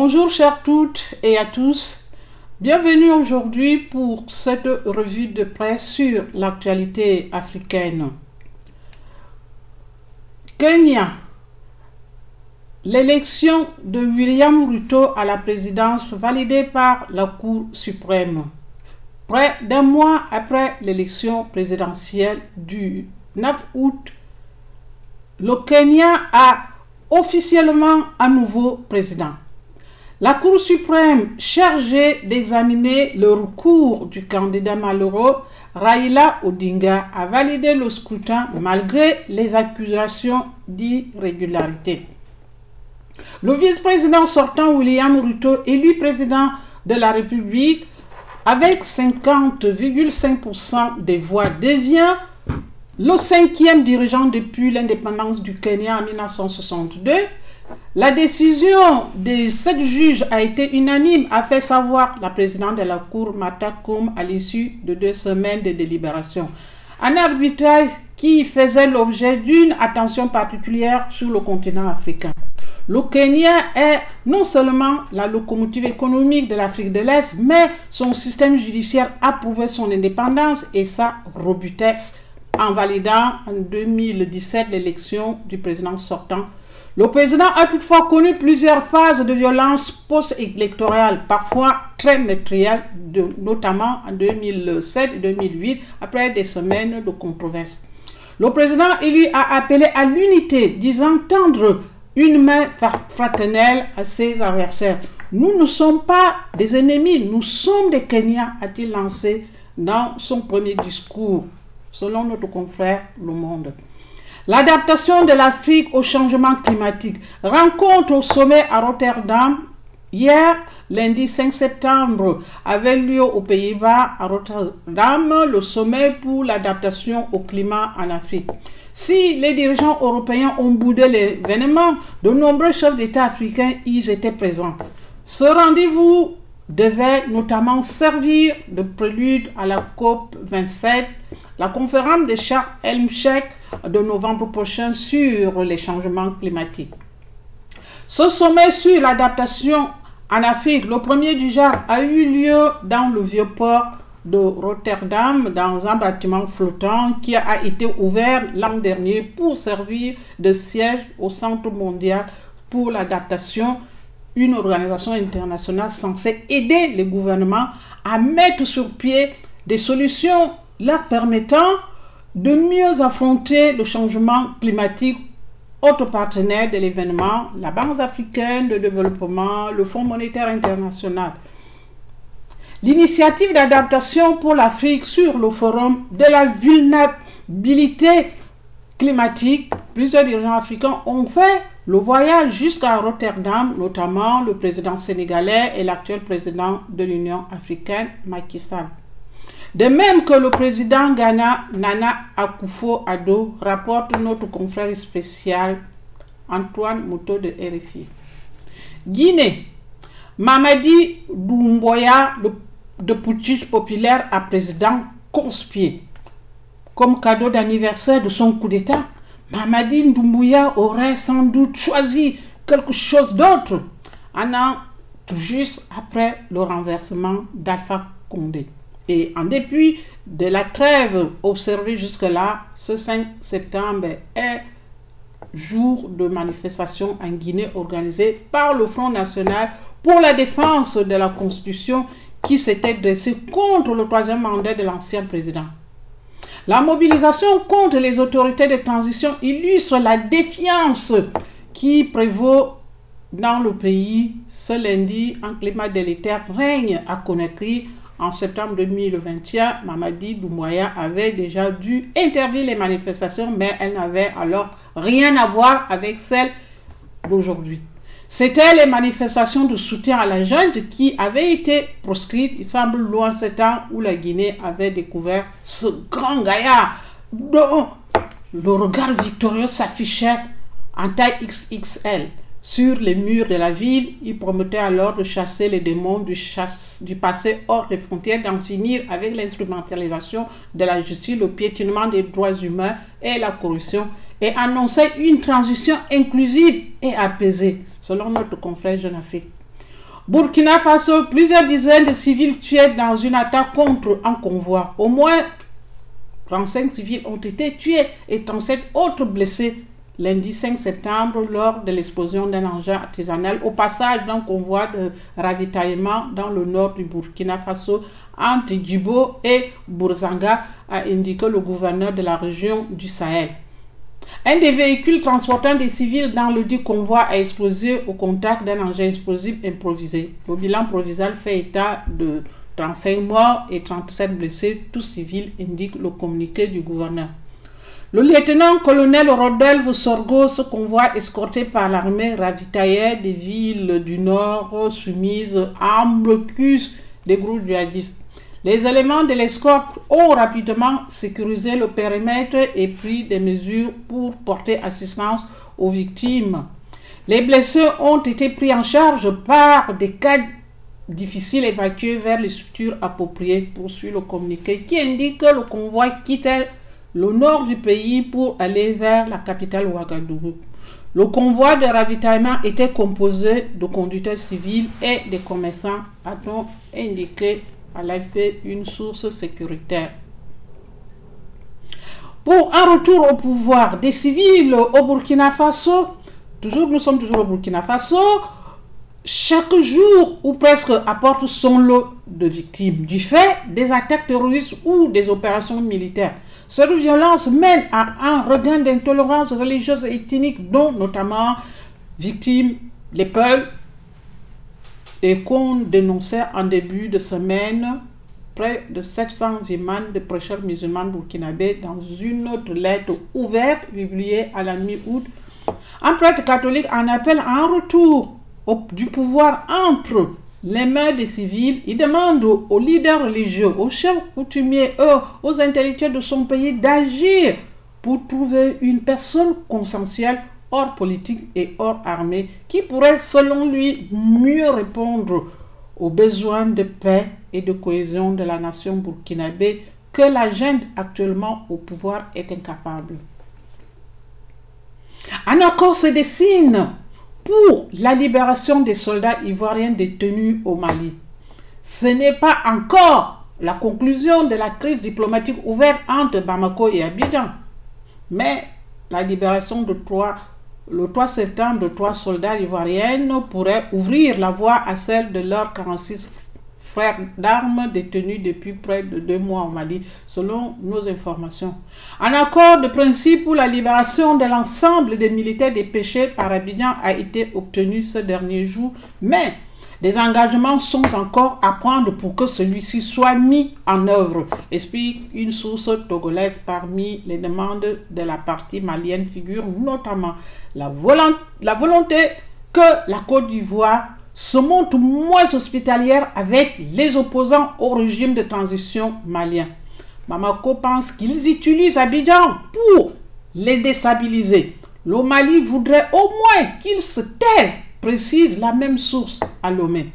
Bonjour chères toutes et à tous. Bienvenue aujourd'hui pour cette revue de presse sur l'actualité africaine. Kenya. L'élection de William Ruto à la présidence validée par la Cour suprême. Près d'un mois après l'élection présidentielle du 9 août, le Kenya a officiellement un nouveau président. La Cour suprême chargée d'examiner le recours du candidat malheureux Raila Odinga a validé le scrutin malgré les accusations d'irrégularité. Le vice-président sortant William Ruto, élu président de la République avec 50,5% des voix, devient le cinquième dirigeant depuis l'indépendance du Kenya en 1962 la décision des sept juges a été unanime, a fait savoir la présidente de la Cour, Mata Koum, à l'issue de deux semaines de délibération. Un arbitrage qui faisait l'objet d'une attention particulière sur le continent africain. Le Kenya est non seulement la locomotive économique de l'Afrique de l'Est, mais son système judiciaire a prouvé son indépendance et sa robustesse en validant en 2017 l'élection du président sortant le président a toutefois connu plusieurs phases de violence post-électorale, parfois très meurtrières, notamment en 2007 et 2008, après des semaines de controverses. Le président lui a appelé à l'unité, disant tendre une main fraternelle à ses adversaires. Nous ne sommes pas des ennemis, nous sommes des Kenyans, a-t-il lancé dans son premier discours, selon notre confrère Le Monde. L'adaptation de l'Afrique au changement climatique. Rencontre au sommet à Rotterdam. Hier, lundi 5 septembre, avait lieu aux Pays-Bas, à Rotterdam, le sommet pour l'adaptation au climat en Afrique. Si les dirigeants européens ont boudé l'événement, de nombreux chefs d'État africains y étaient présents. Ce rendez-vous devait notamment servir de prélude à la COP 27, la conférence de Charles Helmcheck de novembre prochain sur les changements climatiques. Ce sommet sur l'adaptation en Afrique, le premier du genre, a eu lieu dans le vieux port de Rotterdam, dans un bâtiment flottant qui a été ouvert l'an dernier pour servir de siège au Centre mondial pour l'adaptation, une organisation internationale censée aider les gouvernements à mettre sur pied des solutions leur permettant de mieux affronter le changement climatique autre partenaire de l'événement, la Banque africaine de développement, le Fonds monétaire international. L'initiative d'adaptation pour l'Afrique sur le forum de la vulnérabilité climatique, plusieurs dirigeants africains ont fait le voyage jusqu'à Rotterdam, notamment le président sénégalais et l'actuel président de l'Union africaine, Macky Sall. De même que le président Ghana, Nana Akufo-Addo, rapporte notre confrère spécial Antoine Mouto de RFI. Guinée, Mamadi Doumbouya de, de populaire à président conspié. Comme cadeau d'anniversaire de son coup d'État, Mamadi Doumbouya aurait sans doute choisi quelque chose d'autre un an tout juste après le renversement d'Alpha Condé. Et en dépit de la trêve observée jusque-là, ce 5 septembre est jour de manifestation en Guinée organisée par le Front national pour la défense de la Constitution qui s'était dressé contre le troisième mandat de l'ancien président. La mobilisation contre les autorités de transition illustre la défiance qui prévaut dans le pays. Ce lundi, un climat délétère règne à Conakry en septembre 2021, Mamadi Doumbouya avait déjà dû interdire les manifestations, mais elle n'avait alors rien à voir avec celles d'aujourd'hui. C'était les manifestations de soutien à la junte qui avaient été proscrites, il semble loin ce temps où la Guinée avait découvert ce grand gaillard dont le regard victorieux s'affichait en taille XXL. Sur les murs de la ville, il promettait alors de chasser les démons du, passé hors des frontières, d'en finir avec l'instrumentalisation de la justice, le piétinement des droits humains et la corruption, et annonçait une transition inclusive et apaisée, selon notre confrère Jeune Afrique. Burkina Faso, plusieurs dizaines de civils tués dans une attaque contre un convoi. Au moins 35 civils ont été tués et 37 autres blessés lundi 5 septembre lors de l'explosion d'un engin artisanal au passage d'un convoi de ravitaillement dans le nord du Burkina Faso entre Djibo et Bourzanga, a indiqué le gouverneur de la région du Sahel. Un des véhicules transportant des civils dans le dit convoi a explosé au contact d'un engin explosif improvisé. Le bilan provisoire fait état de 35 morts et 37 blessés, tous civils, indique le communiqué du gouverneur. Le lieutenant-colonel Rodolphe Sorgo, ce convoi escorté par l'armée ravitaillait des villes du nord soumises à un blocus des groupes djihadistes. Les éléments de l'escorte ont rapidement sécurisé le périmètre et pris des mesures pour porter assistance aux victimes. Les blessés ont été pris en charge par des cas difficiles évacués vers les structures appropriées, poursuit le communiqué qui indique que le convoi quittait le nord du pays pour aller vers la capitale Ouagadougou. Le convoi de ravitaillement était composé de conducteurs civils et de commerçants, a-t-on indiqué à l'AFP une source sécuritaire. Pour un retour au pouvoir des civils au Burkina Faso, toujours, nous sommes toujours au Burkina Faso, chaque jour ou presque apporte son lot de victimes du fait des attaques terroristes ou des opérations militaires. Cette violence mène à un regain d'intolérance religieuse et ethnique dont notamment victimes les peuples et qu'on dénonçait en début de semaine près de 700 imams de prêcheurs musulmans burkinabés dans une autre lettre ouverte publiée à la mi-août. Un prêtre catholique en appelle à un retour du pouvoir entre les mains des civils, il demande aux leaders religieux, aux chefs coutumiers, aux intellectuels de son pays d'agir pour trouver une personne consensuelle hors politique et hors armée qui pourrait, selon lui, mieux répondre aux besoins de paix et de cohésion de la nation burkinabé que l'agenda actuellement au pouvoir est incapable. Un accord se dessine la libération des soldats ivoiriens détenus au Mali. Ce n'est pas encore la conclusion de la crise diplomatique ouverte entre Bamako et Abidjan, mais la libération de trois, le 3 septembre de trois soldats ivoiriens pourrait ouvrir la voie à celle de leurs 46 frères d'armes détenus depuis près de deux mois au Mali, selon nos informations. Un accord de principe pour la libération de l'ensemble des militaires dépêchés par Abidjan a été obtenu ce dernier jour, mais des engagements sont encore à prendre pour que celui-ci soit mis en œuvre, explique une source togolaise parmi les demandes de la partie malienne figure notamment la, la volonté que la Côte d'Ivoire se montre moins hospitalière avec les opposants au régime de transition malien. Mamako pense qu'ils utilisent Abidjan pour les déstabiliser. Le Mali voudrait au moins qu'ils se taisent, précise la même source à Lomé.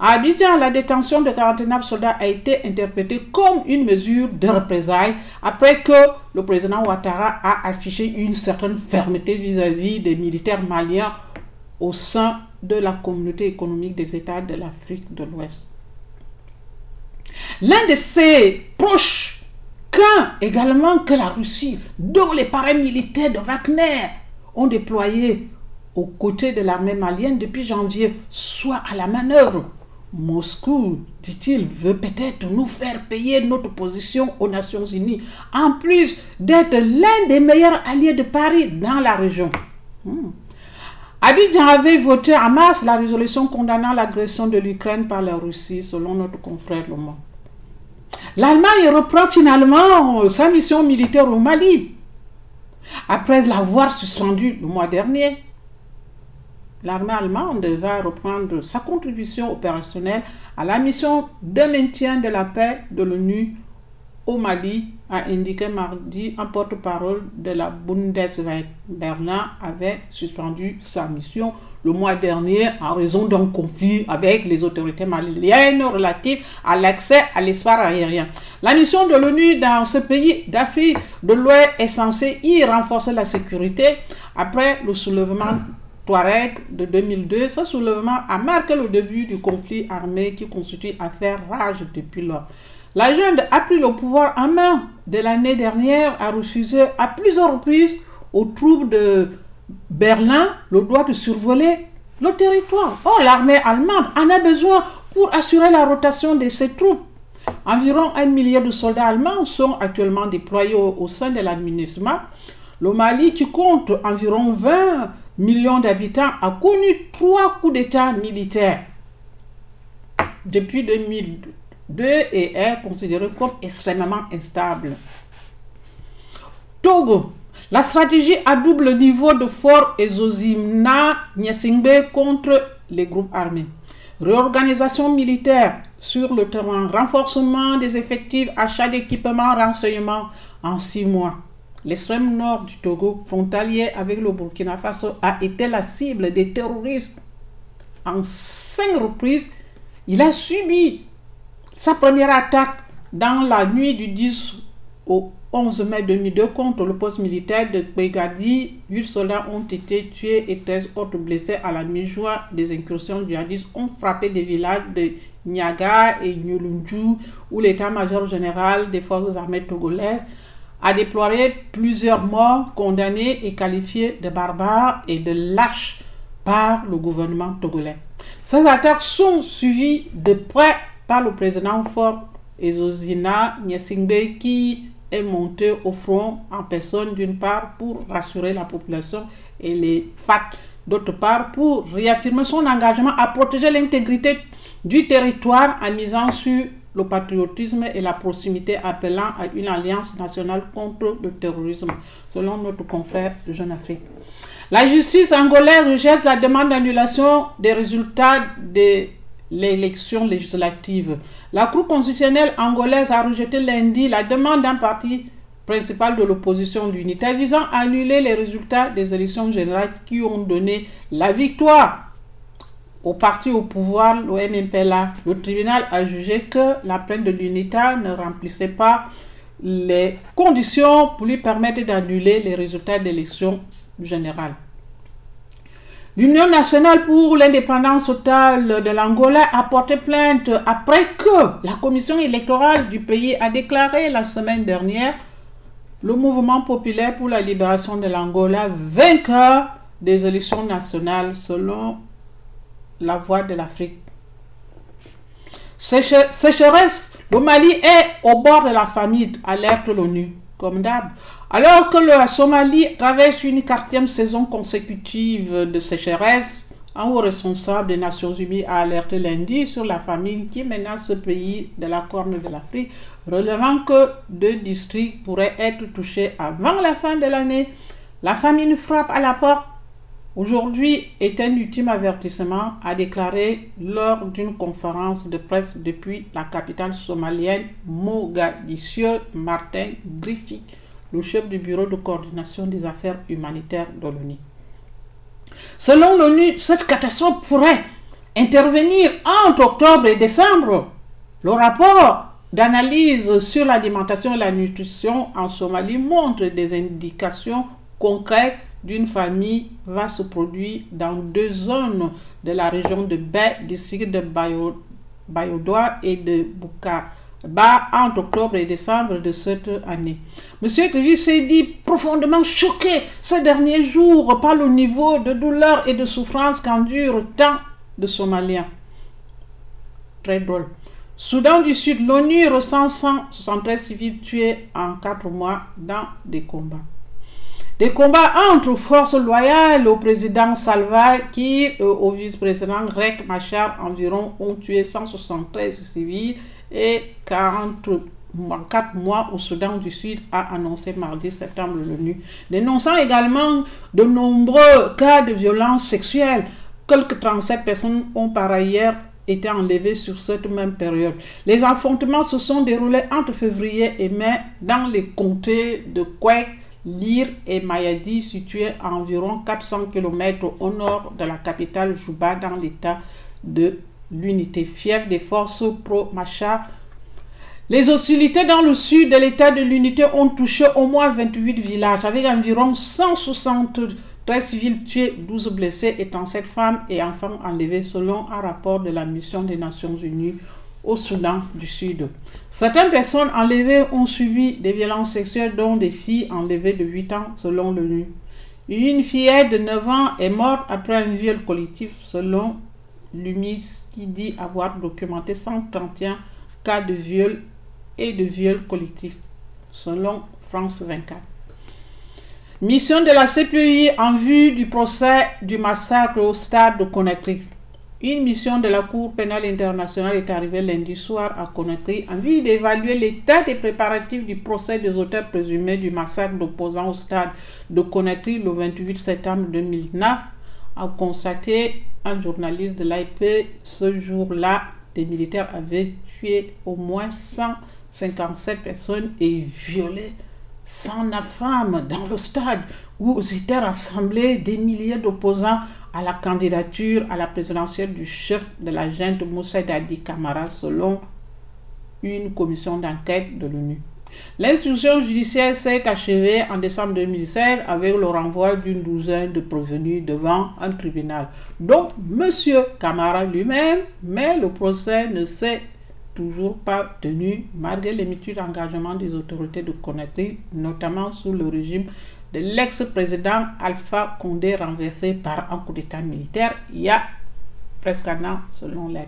À Abidjan, la détention de 49 soldats a été interprétée comme une mesure de représailles après que le président Ouattara a affiché une certaine fermeté vis-à-vis -vis des militaires maliens au sein de la communauté économique des États de l'Afrique de l'Ouest. L'un de ses proches craint également que la Russie, dont les paramilitaires de Wagner ont déployé aux côtés de l'armée malienne depuis janvier, soit à la manœuvre. Moscou, dit-il, veut peut-être nous faire payer notre position aux Nations Unies, en plus d'être l'un des meilleurs alliés de Paris dans la région. Hmm. Abidjan avait voté en mars la résolution condamnant l'agression de l'Ukraine par la Russie, selon notre confrère Le Monde. L'Allemagne reprend finalement sa mission militaire au Mali, après l'avoir suspendue le mois dernier. L'armée allemande va reprendre sa contribution opérationnelle à la mission de maintien de la paix de l'ONU au Mali, a indiqué mardi un porte-parole de la Bundeswehr. Berlin avait suspendu sa mission le mois dernier en raison d'un conflit avec les autorités maliennes relatives à l'accès à l'espace aérien. La mission de l'ONU dans ce pays d'Afrique de l'Ouest est censée y renforcer la sécurité après le soulèvement Touareg de 2002, ce soulèvement a marqué le début du conflit armé qui constitue affaire rage depuis lors. La jeune a pris le pouvoir en main de l'année dernière, a refusé à plusieurs reprises aux troupes de Berlin le droit de survoler le territoire. Or, l'armée allemande en a besoin pour assurer la rotation de ses troupes. Environ un millier de soldats allemands sont actuellement déployés au, sein de l'administration. Le Mali, qui compte environ 20 millions d'habitants, a connu trois coups d'État militaires depuis 2002 et est considéré comme extrêmement instable. Togo, la stratégie à double niveau de Fort Ezozimna Nyesingbe contre les groupes armés. Réorganisation militaire sur le terrain, renforcement des effectifs, achat d'équipements, renseignements en six mois. L'extrême nord du Togo, frontalier avec le Burkina Faso, a été la cible des terroristes en cinq reprises. Il a subi sa première attaque dans la nuit du 10 au 11 mai 2002 contre le poste militaire de Begadi. 8 soldats ont été tués et 13 autres blessés à la mi-juin. Des incursions djihadistes ont frappé des villages de Niaga et Nyolunju où l'état-major général des forces armées togolaises a déploré plusieurs morts condamnés et qualifiés de barbares et de lâches par le gouvernement togolais. Ces attaques sont suivies de près par le président Fort Ezozina Nyesingbe qui est monté au front en personne d'une part pour rassurer la population et les facts, d'autre part pour réaffirmer son engagement à protéger l'intégrité du territoire en misant sur le patriotisme et la proximité appelant à une alliance nationale contre le terrorisme, selon notre confrère Jeune Afrique. La justice angolaise rejette la demande d'annulation des résultats de l'élection législative. La Cour constitutionnelle angolaise a rejeté lundi la demande d'un parti principal de l'opposition d'unité visant à annuler les résultats des élections générales qui ont donné la victoire au parti au pouvoir, l'OMPLA. Le tribunal a jugé que la plainte de l'UNITA ne remplissait pas les conditions pour lui permettre d'annuler les résultats d'élections générales. L'Union nationale pour l'indépendance totale de l'Angola a porté plainte après que la commission électorale du pays a déclaré la semaine dernière le mouvement populaire pour la libération de l'Angola vainqueur des élections nationales selon la voix de l'Afrique. Sécheresse, le Mali est au bord de la famine, alerte l'ONU, comme d'hab. Alors que la Somalie traverse une quatrième saison consécutive de sécheresse, un haut responsable des Nations Unies a alerté lundi sur la famine qui menace ce pays de la Corne de l'Afrique, relevant que deux districts pourraient être touchés avant la fin de l'année. La famine frappe à la porte Aujourd'hui est un ultime avertissement, a déclaré lors d'une conférence de presse depuis la capitale somalienne Mogadiscio Martin Griffith, le chef du bureau de coordination des affaires humanitaires de l'ONU. Selon l'ONU, cette catastrophe pourrait intervenir entre octobre et décembre. Le rapport d'analyse sur l'alimentation et la nutrition en Somalie montre des indications concrètes d'une famille va se produire dans deux zones de la région de Baie, district de Bayodoa et de Bukaba entre octobre et décembre de cette année. Monsieur Grivi s'est dit profondément choqué ces derniers jours par le niveau de douleur et de souffrance qu'endurent tant de Somaliens. Très drôle. Soudan du Sud, l'ONU ressent 173 civils tués en quatre mois dans des combats. Des combats entre forces loyales au président Salva qui au vice-président Rek Machar environ ont tué 173 civils et 44 mois au Soudan du Sud a annoncé mardi septembre l'ONU, dénonçant également de nombreux cas de violence sexuelle. Quelques 37 personnes ont par ailleurs été enlevées sur cette même période. Les affrontements se sont déroulés entre février et mai dans les comtés de Kwek, Lire et Mayadi, situés à environ 400 km au nord de la capitale Juba, dans l'état de l'unité fière des forces pro-Machar. Les hostilités dans le sud de l'état de l'unité ont touché au moins 28 villages, avec environ 160 13 civils tués, 12 blessés, étant 7 femmes et enfants enlevés selon un rapport de la mission des Nations Unies au Soudan du Sud. Certaines personnes enlevées ont subi des violences sexuelles, dont des filles enlevées de 8 ans selon l'ONU. Une fillette de 9 ans est morte après un viol collectif selon l'UMIS qui dit avoir documenté 131 cas de viol et de viol collectif selon France 24. Mission de la CPI en vue du procès du massacre au stade de Conakry. Une mission de la Cour pénale internationale est arrivée lundi soir à Conakry en vue d'évaluer l'état des préparatifs du procès des auteurs présumés du massacre d'opposants au stade de Conakry le 28 septembre 2009, a constaté un journaliste de l'AIP. Ce jour-là, des militaires avaient tué au moins 157 personnes et violé 109 femmes dans le stade où s'étaient rassemblés des milliers d'opposants à la candidature à la présidentielle du chef de la junte Moussa Dadi Kamara selon une commission d'enquête de l'ONU. L'instruction judiciaire s'est achevée en décembre 2016 avec le renvoi d'une douzaine de prévenus devant un tribunal, dont M. Kamara lui-même, mais le procès ne s'est toujours pas tenu malgré les mutuels engagements des autorités de Conakry, notamment sous le régime de l'ex-président Alpha Condé renversé par un coup d'État militaire il y a presque un an selon la.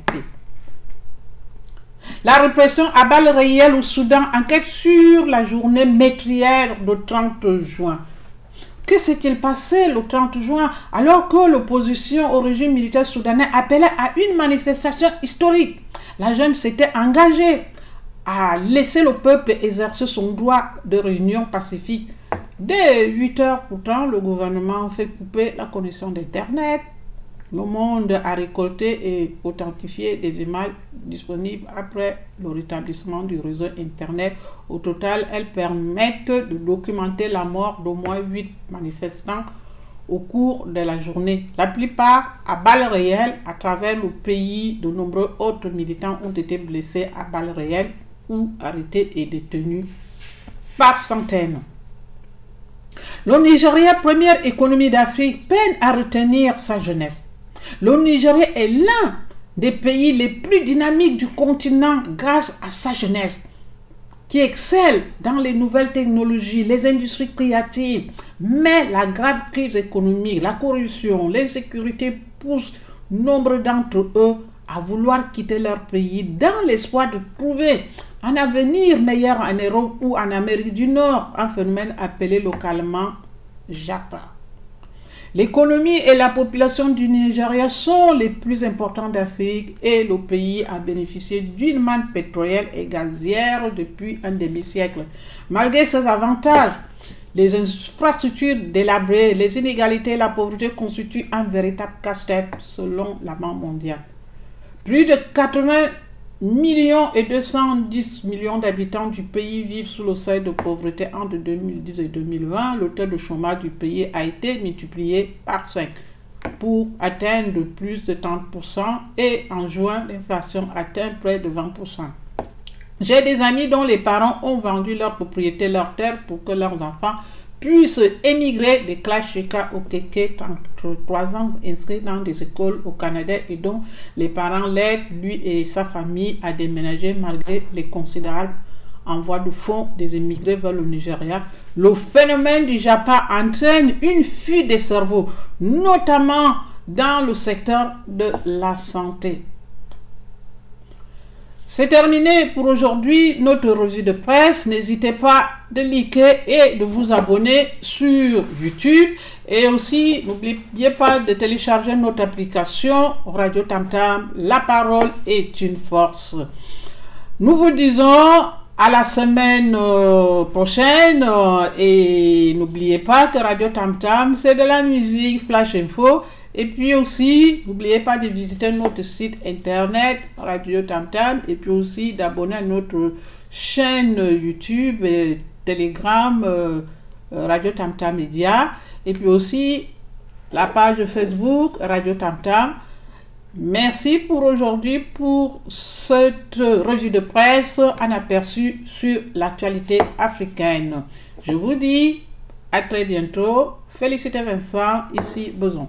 La répression à balles réelles au Soudan enquête sur la journée métrière du 30 juin. Que s'est-il passé le 30 juin alors que l'opposition au régime militaire soudanais appelait à une manifestation historique? La jeune s'était engagée à laisser le peuple exercer son droit de réunion pacifique. Dès 8 heures, pourtant, le gouvernement fait couper la connexion d'Internet. Le monde a récolté et authentifié des images disponibles après le rétablissement du réseau Internet. Au total, elles permettent de documenter la mort d'au moins 8 manifestants au cours de la journée. La plupart à balles réelles à travers le pays. De nombreux autres militants ont été blessés à balles réelles ou arrêtés et détenus par centaines. Le Nigeria, première économie d'Afrique, peine à retenir sa jeunesse. Le Nigeria est l'un des pays les plus dynamiques du continent grâce à sa jeunesse qui excelle dans les nouvelles technologies, les industries créatives, mais la grave crise économique, la corruption, l'insécurité poussent nombre d'entre eux à vouloir quitter leur pays dans l'espoir de trouver un avenir meilleur en Europe ou en Amérique du Nord, un phénomène appelé localement Japa. L'économie et la population du Nigeria sont les plus importants d'Afrique et le pays a bénéficié d'une manne pétrolière et gazière depuis un demi-siècle. Malgré ces avantages, les infrastructures délabrées, les inégalités et la pauvreté constituent un véritable casse-tête selon la Banque mondiale. Plus de 80 millions et 210 millions d'habitants du pays vivent sous le seuil de pauvreté entre 2010 et 2020. Le taux de chômage du pays a été multiplié par 5 pour atteindre plus de 30% et en juin, l'inflation atteint près de 20%. J'ai des amis dont les parents ont vendu leur propriété, leur terre pour que leurs enfants puissent émigrer de Klashika au Keke, 33 ans, inscrits dans des écoles au Canada et dont les parents l'aident, lui et sa famille, à déménager malgré les considérables envois de fonds des émigrés vers le Nigeria. Le phénomène du Japon entraîne une fuite des cerveaux, notamment dans le secteur de la santé. C'est terminé pour aujourd'hui notre revue de presse. N'hésitez pas de liker et de vous abonner sur YouTube. Et aussi, n'oubliez pas de télécharger notre application Radio Tamtam. La parole est une force. Nous vous disons à la semaine euh, prochaine. Euh, et n'oubliez pas que Radio Tamtam, c'est de la musique Flash Info. Et puis aussi, n'oubliez pas de visiter notre site internet Radio Tamtam et puis aussi d'abonner à notre chaîne YouTube, et Telegram, euh, euh, Radio Tamtam Media et puis aussi la page Facebook Radio Tamtam. Merci pour aujourd'hui pour cette revue de presse, un aperçu sur l'actualité africaine. Je vous dis À très bientôt. Félicité Vincent, ici Boson.